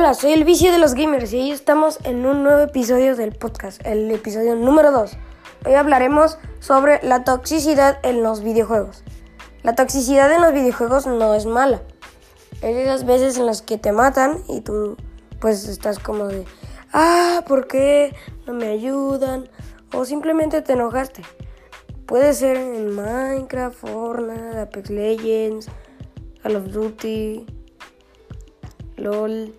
Hola, soy el vicio de los gamers y hoy estamos en un nuevo episodio del podcast, el episodio número 2. Hoy hablaremos sobre la toxicidad en los videojuegos. La toxicidad en los videojuegos no es mala. Es esas veces en las que te matan y tú pues estás como de, ah, ¿por qué no me ayudan? O simplemente te enojaste. Puede ser en Minecraft, Fortnite, Apex Legends, Call of Duty, LOL.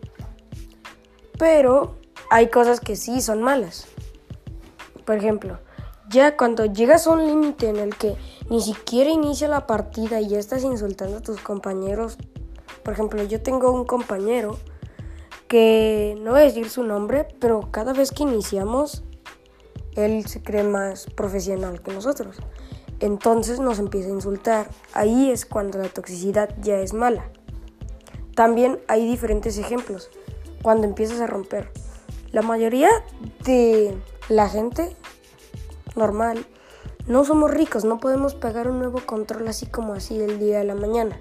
Pero hay cosas que sí son malas. Por ejemplo, ya cuando llegas a un límite en el que ni siquiera inicia la partida y ya estás insultando a tus compañeros. Por ejemplo, yo tengo un compañero que no voy a decir su nombre, pero cada vez que iniciamos, él se cree más profesional que nosotros. Entonces nos empieza a insultar. Ahí es cuando la toxicidad ya es mala. También hay diferentes ejemplos cuando empiezas a romper. La mayoría de la gente normal no somos ricos, no podemos pagar un nuevo control así como así del día a la mañana,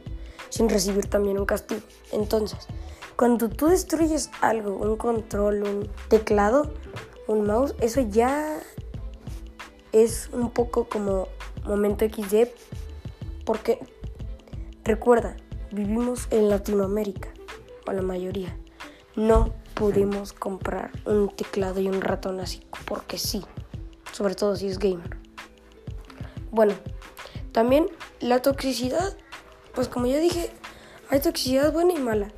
sin recibir también un castigo. Entonces, cuando tú destruyes algo, un control, un teclado, un mouse, eso ya es un poco como momento XD, porque recuerda, vivimos en Latinoamérica, o la mayoría no pudimos comprar un teclado y un ratón así, porque sí, sobre todo si es gamer. Bueno, también la toxicidad, pues como ya dije, hay toxicidad buena y mala.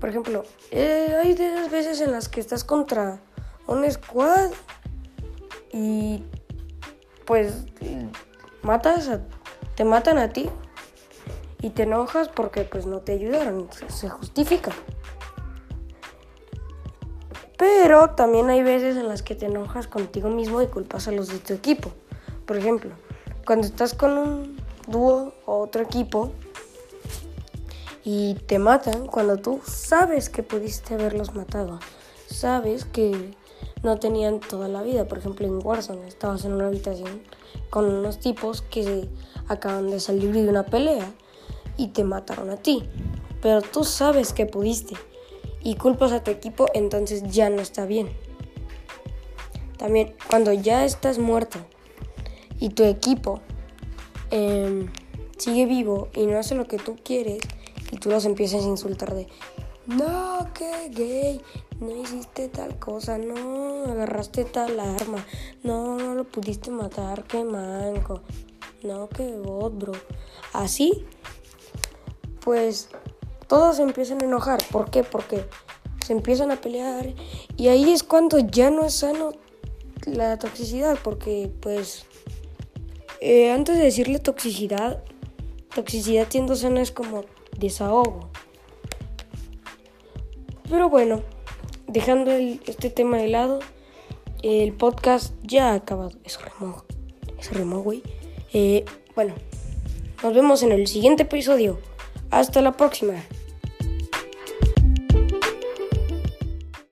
Por ejemplo, eh, hay de esas veces en las que estás contra un squad y pues matas te matan a ti y te enojas porque pues no te ayudaron, se justifica. Pero también hay veces en las que te enojas contigo mismo y culpas a los de tu equipo. Por ejemplo, cuando estás con un dúo o otro equipo y te matan, cuando tú sabes que pudiste haberlos matado, sabes que no tenían toda la vida. Por ejemplo, en Warzone estabas en una habitación con unos tipos que acaban de salir de una pelea y te mataron a ti. Pero tú sabes que pudiste y culpas a tu equipo, entonces ya no está bien. También cuando ya estás muerto y tu equipo em, sigue vivo y no hace lo que tú quieres y tú los empiezas a insultar de no, que gay, no hiciste tal cosa, no agarraste tal arma, no, no lo pudiste matar, que manco, no, que bot, bro. Así, pues todos se empiezan a enojar. ¿Por qué? Porque se empiezan a pelear y ahí es cuando ya no es sano la toxicidad, porque pues eh, antes de decirle toxicidad, toxicidad siendo sana es como desahogo. Pero bueno, dejando este tema de lado, el podcast ya ha acabado. Eso remó, eso remó, güey. Eh, bueno, nos vemos en el siguiente episodio. Hasta la próxima.